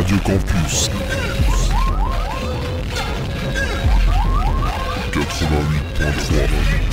Radio Campus. 88.3.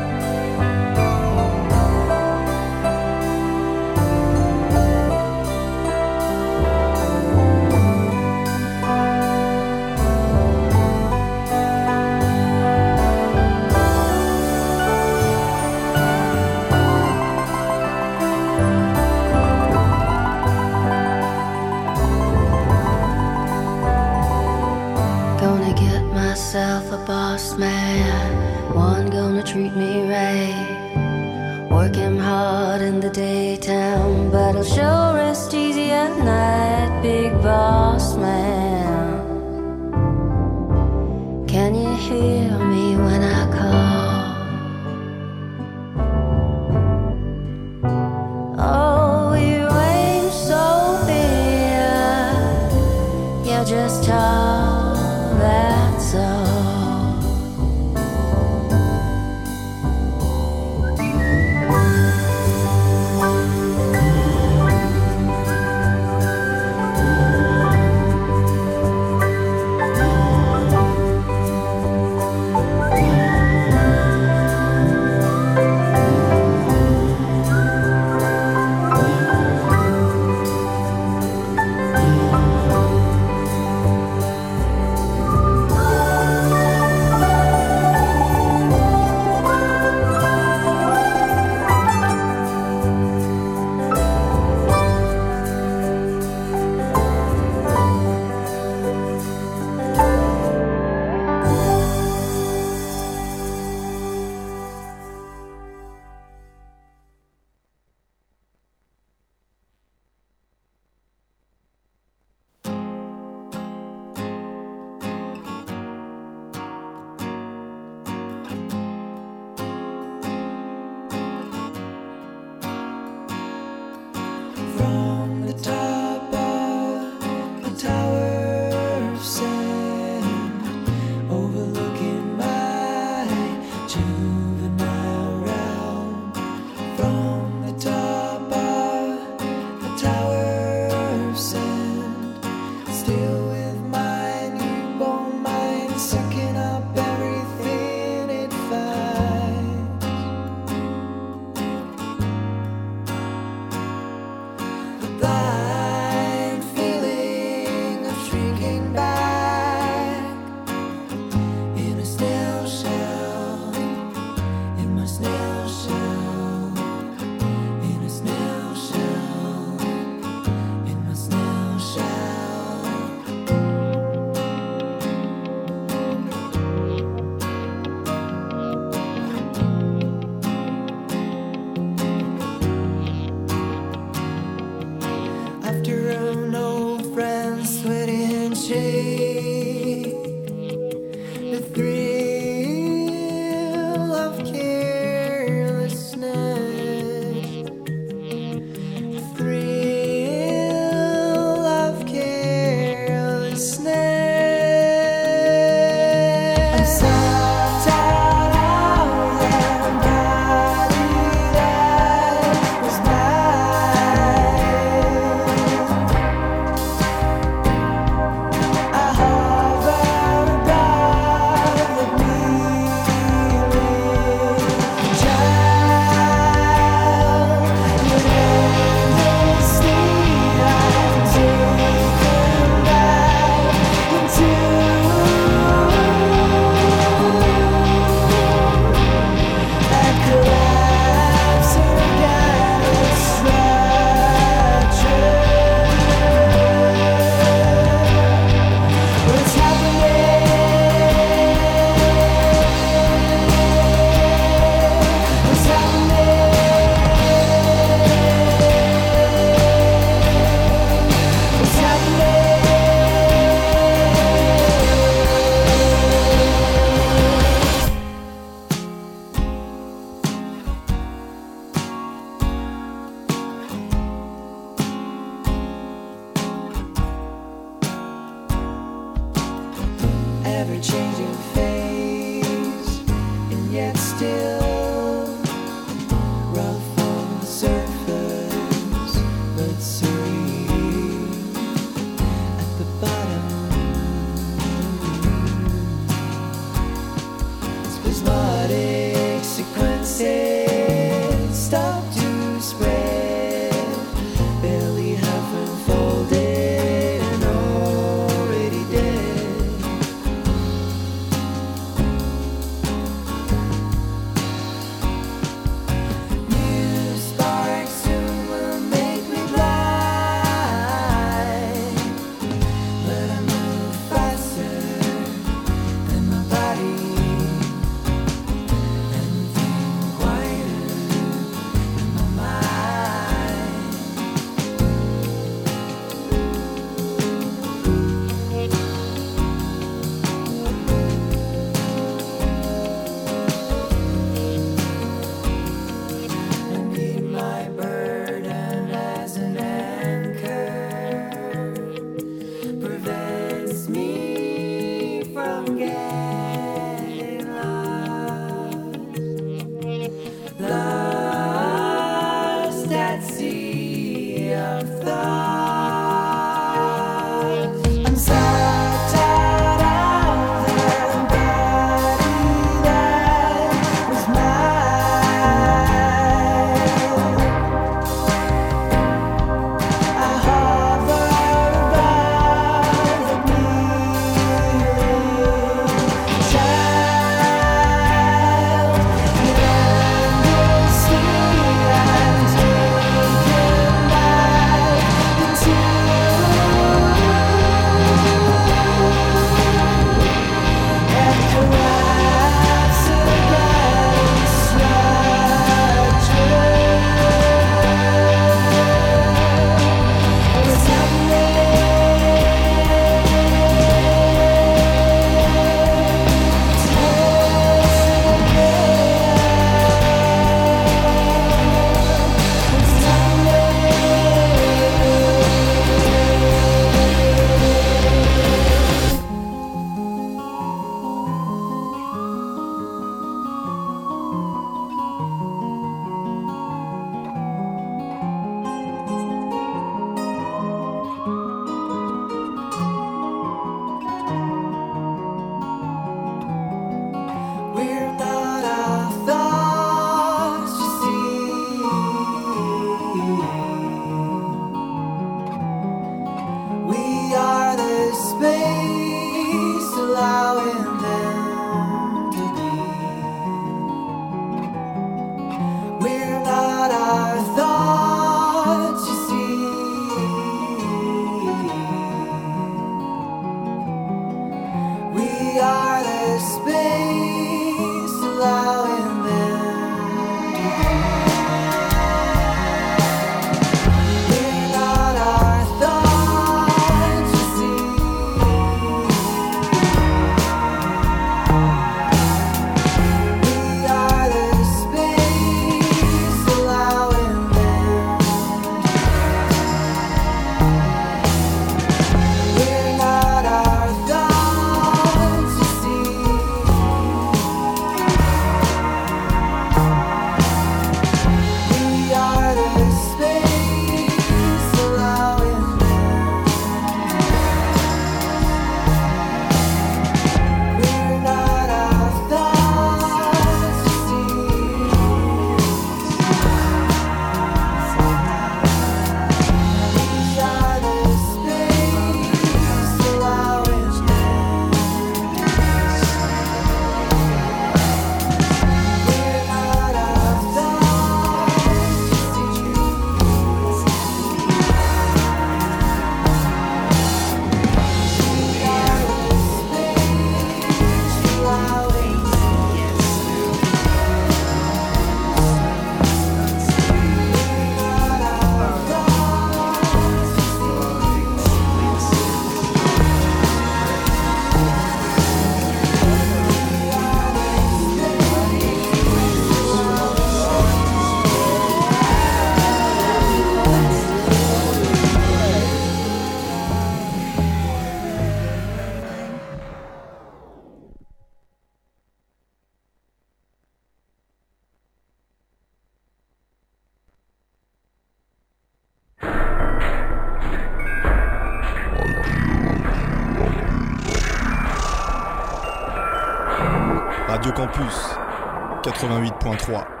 2023.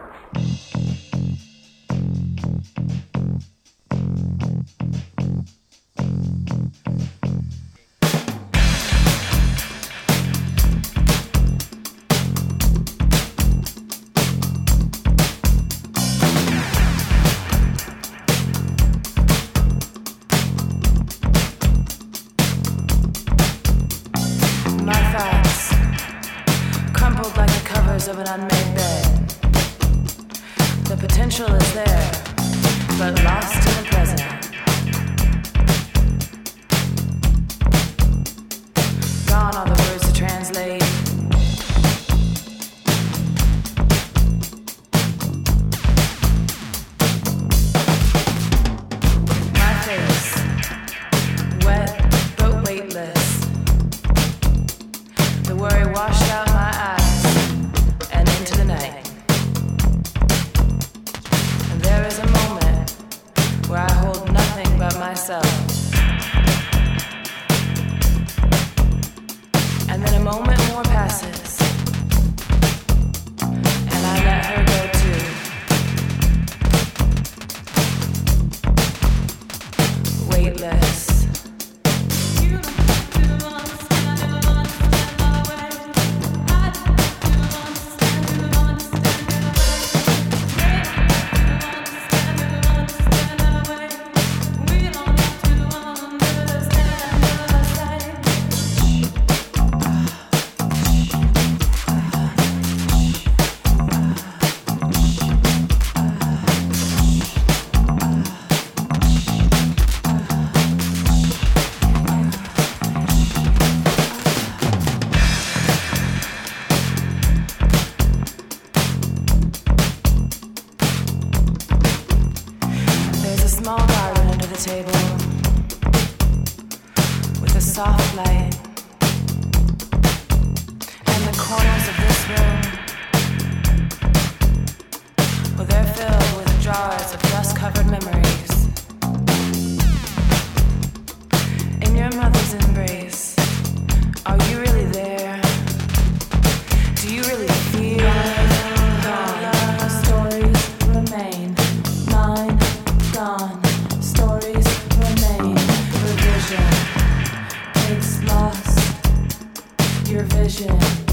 88.3.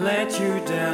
let you down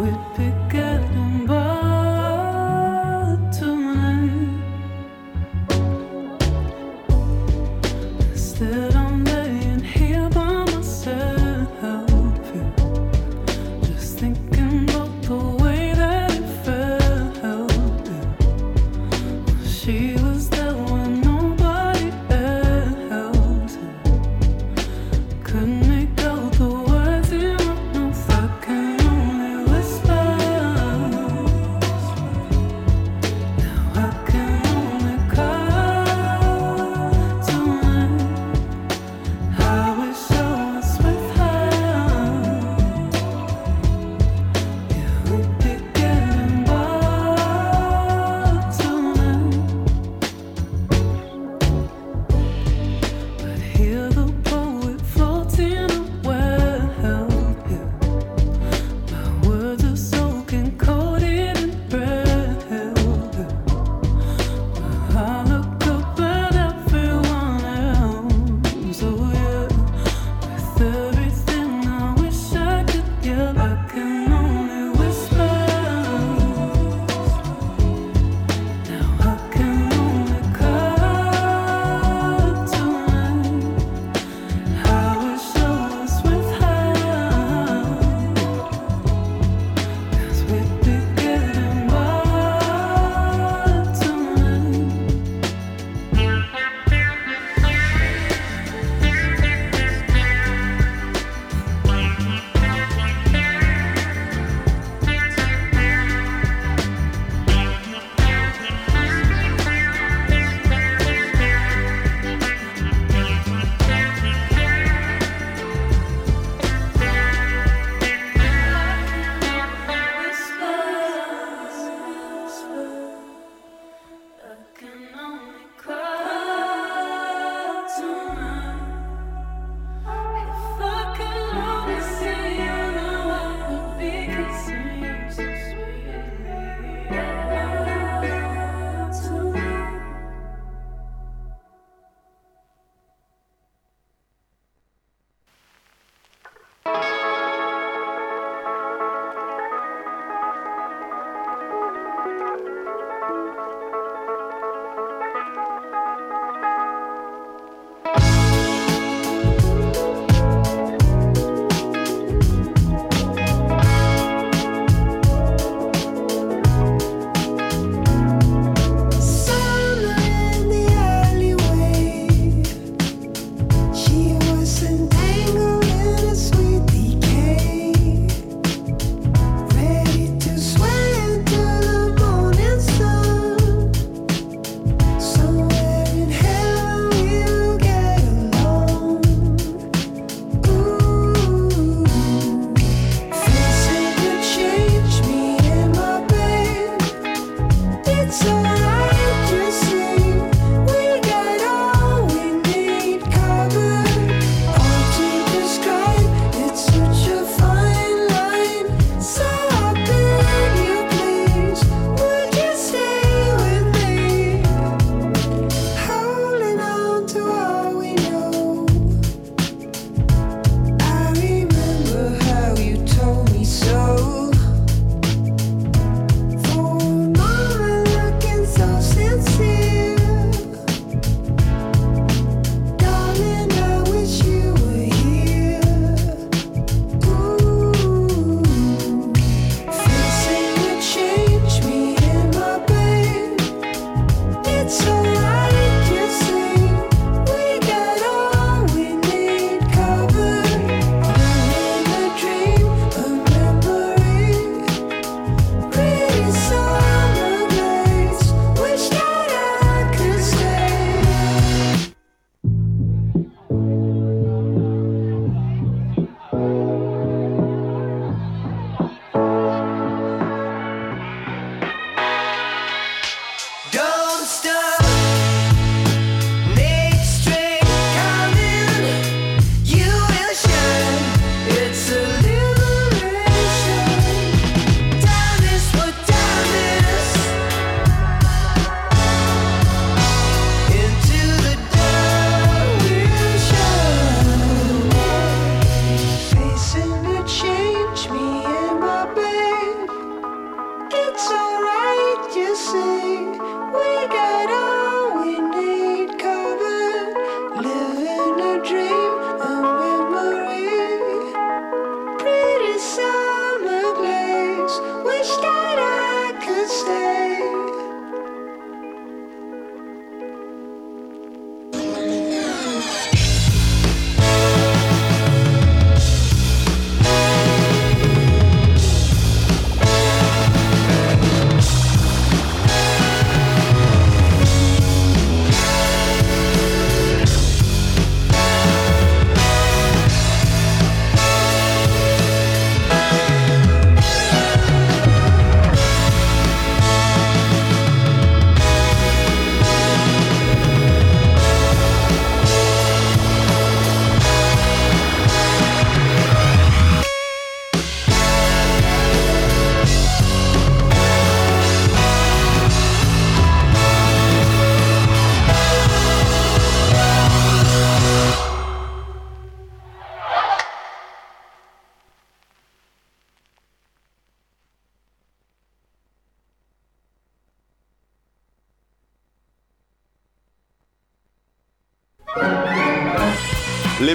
will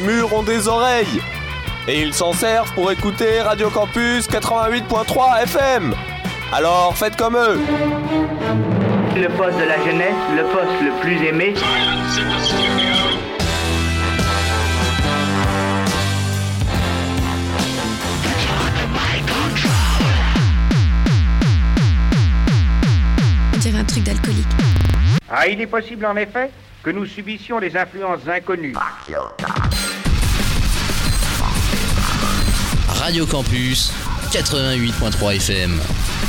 Les murs ont des oreilles. Et ils s'en servent pour écouter Radio Campus 88.3 FM. Alors faites comme eux. Le poste de la jeunesse, le poste le plus aimé. On dirait un truc d'alcoolique. Ah, il est possible en effet que nous subissions les influences inconnues. Radio Campus 88.3 FM.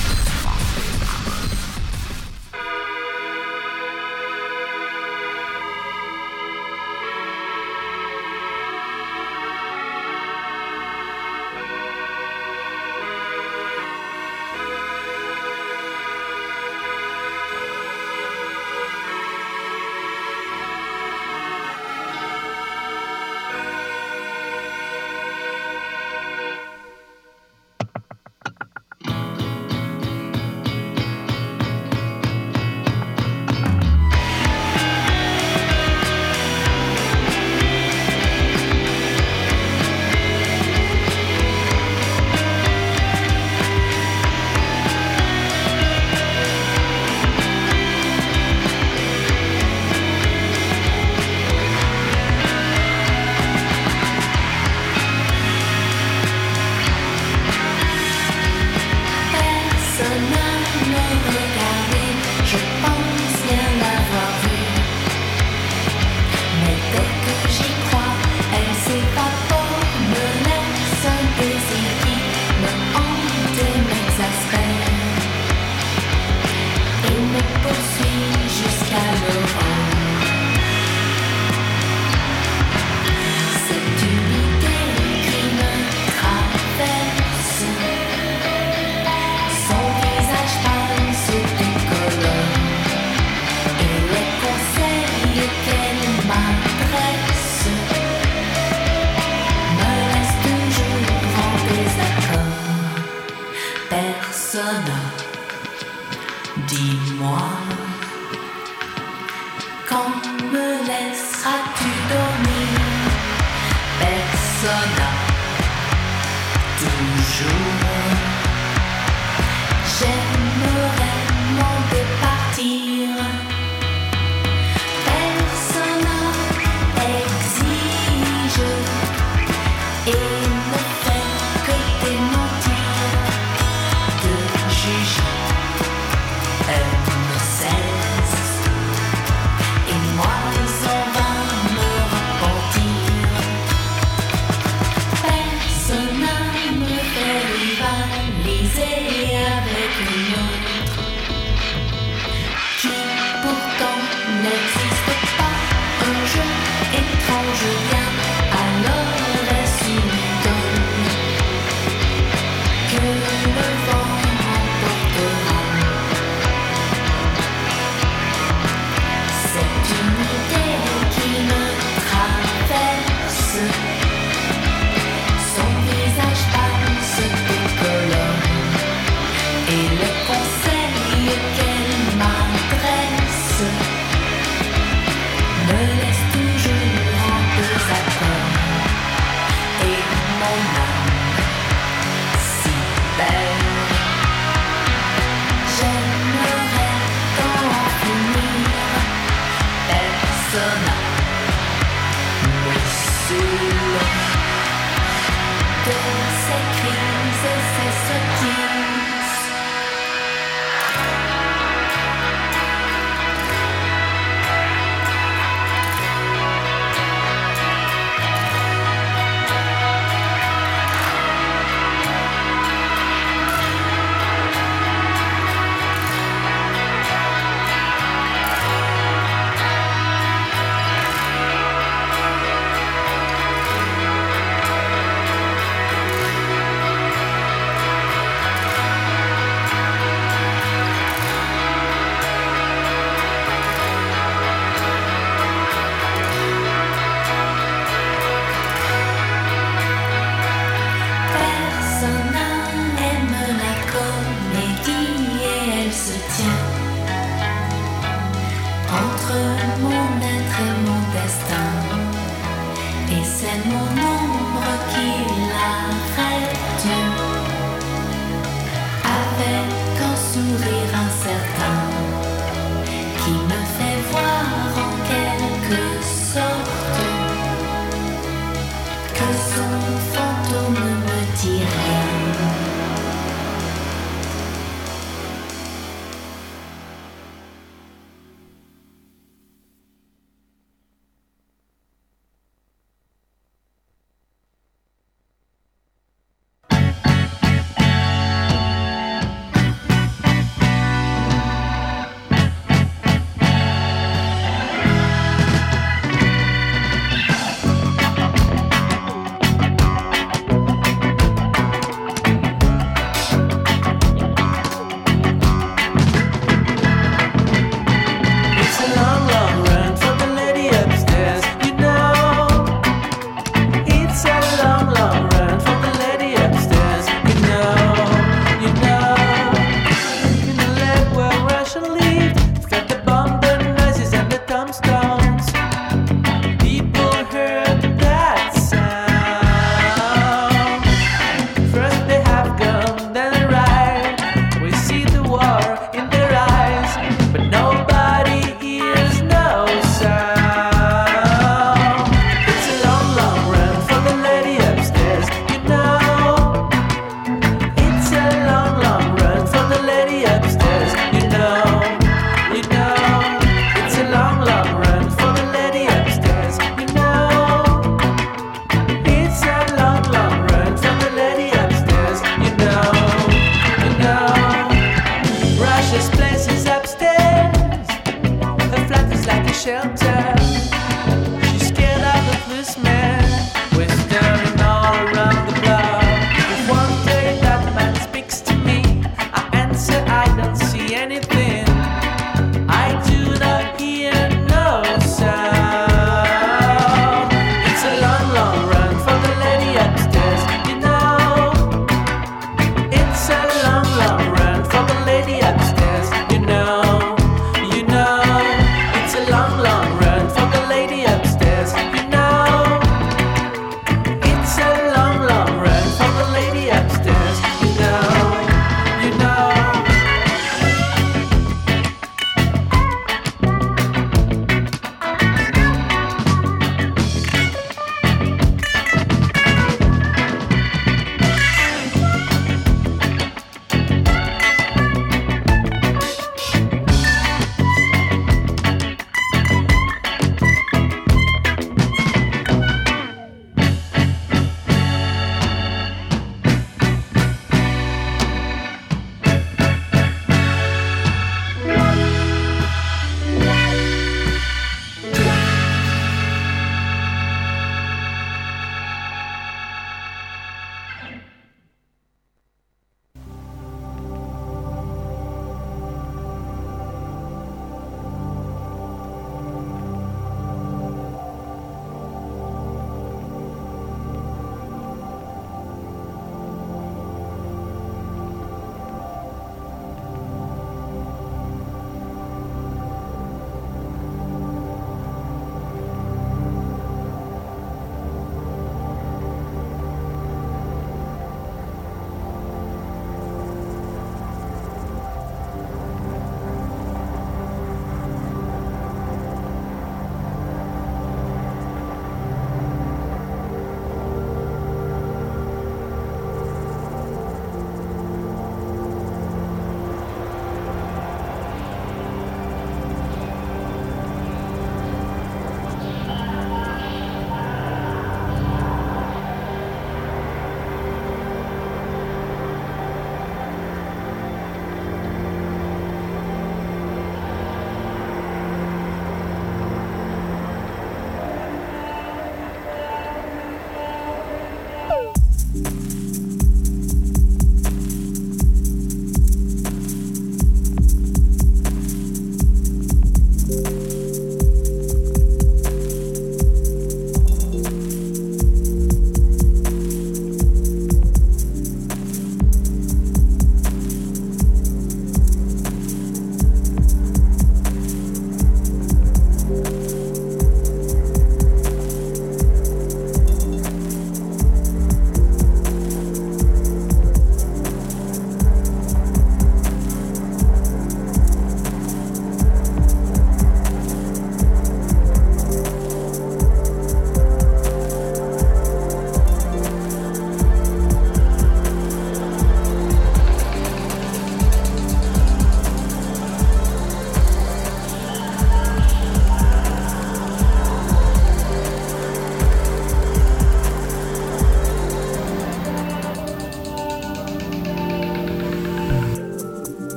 and more.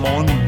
Morning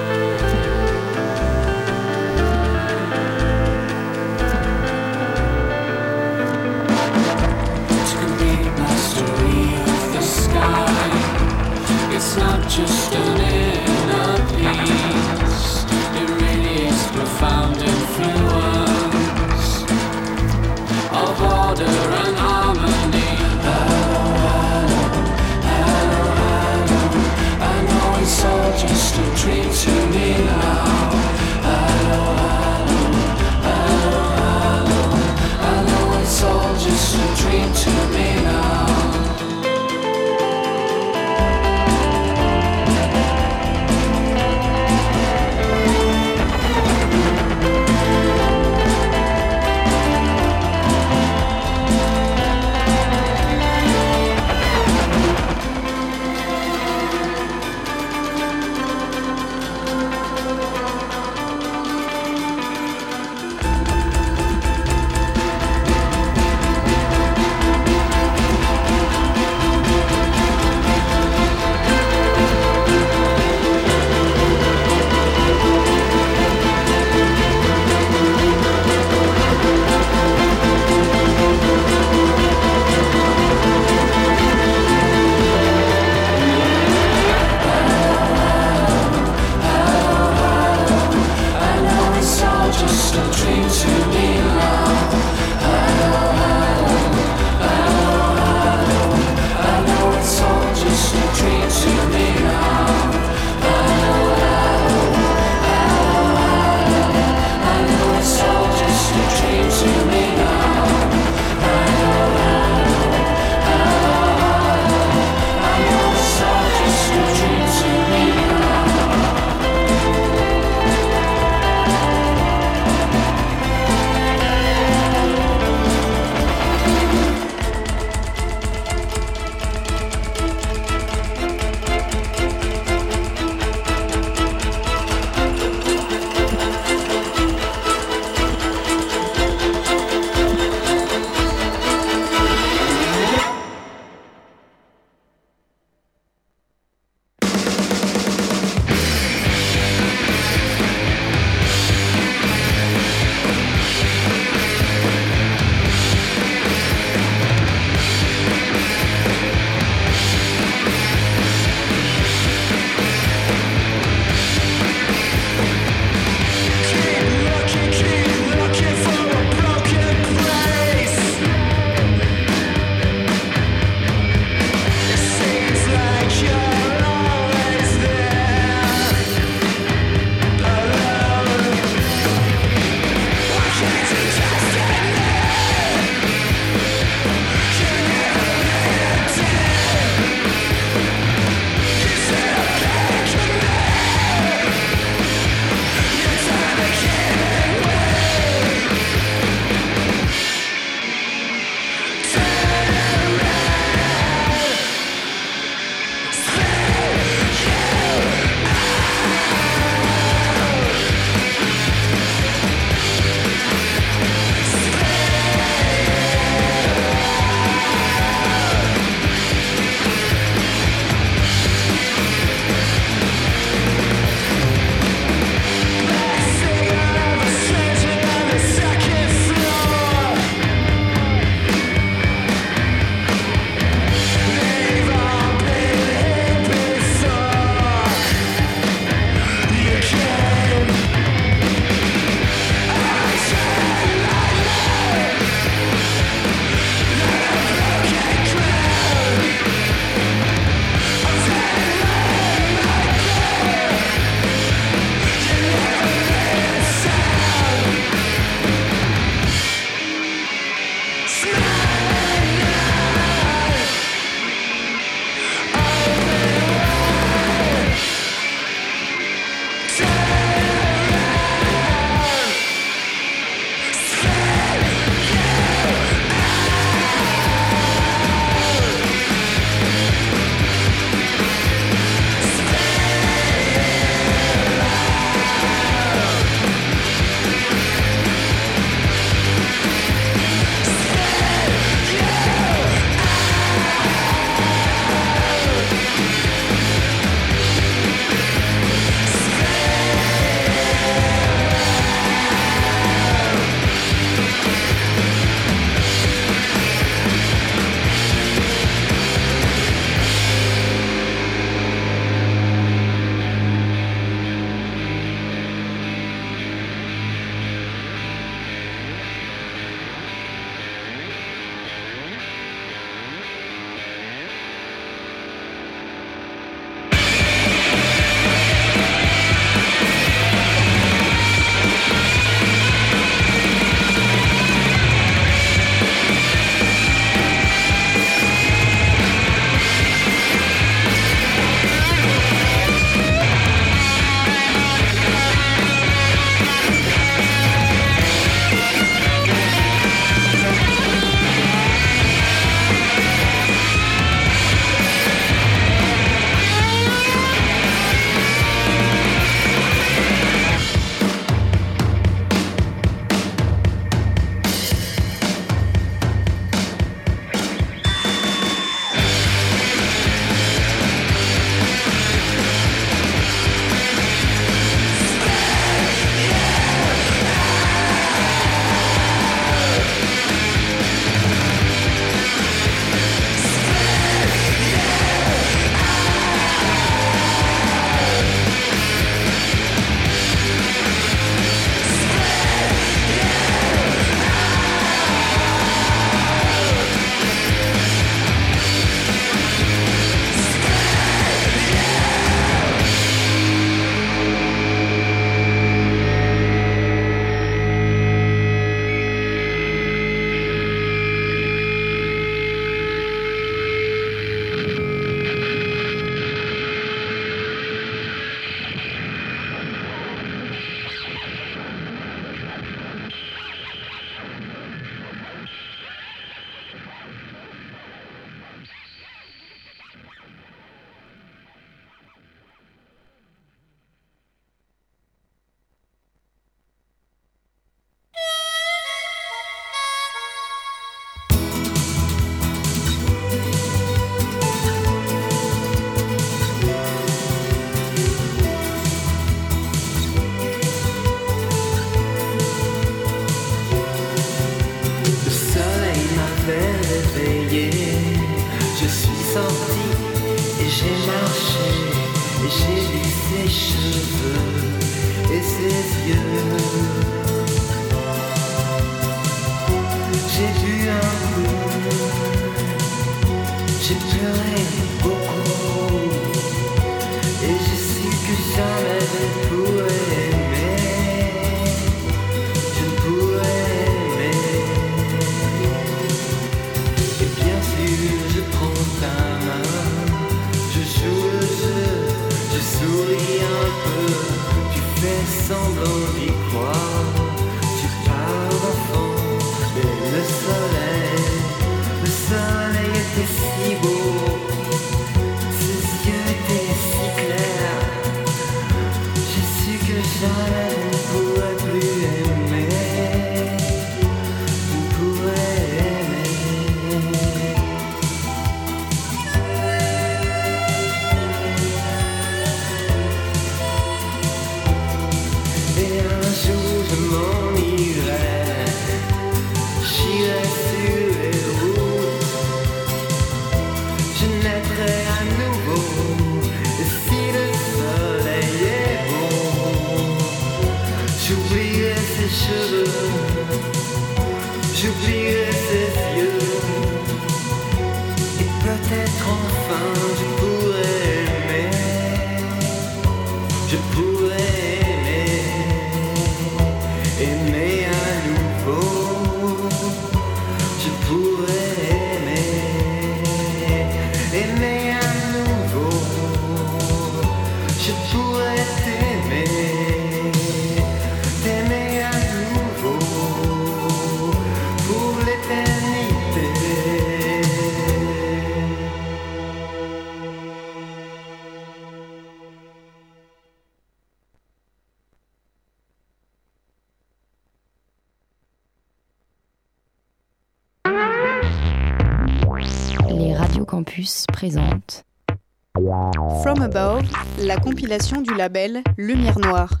la compilation du label Lumière Noire.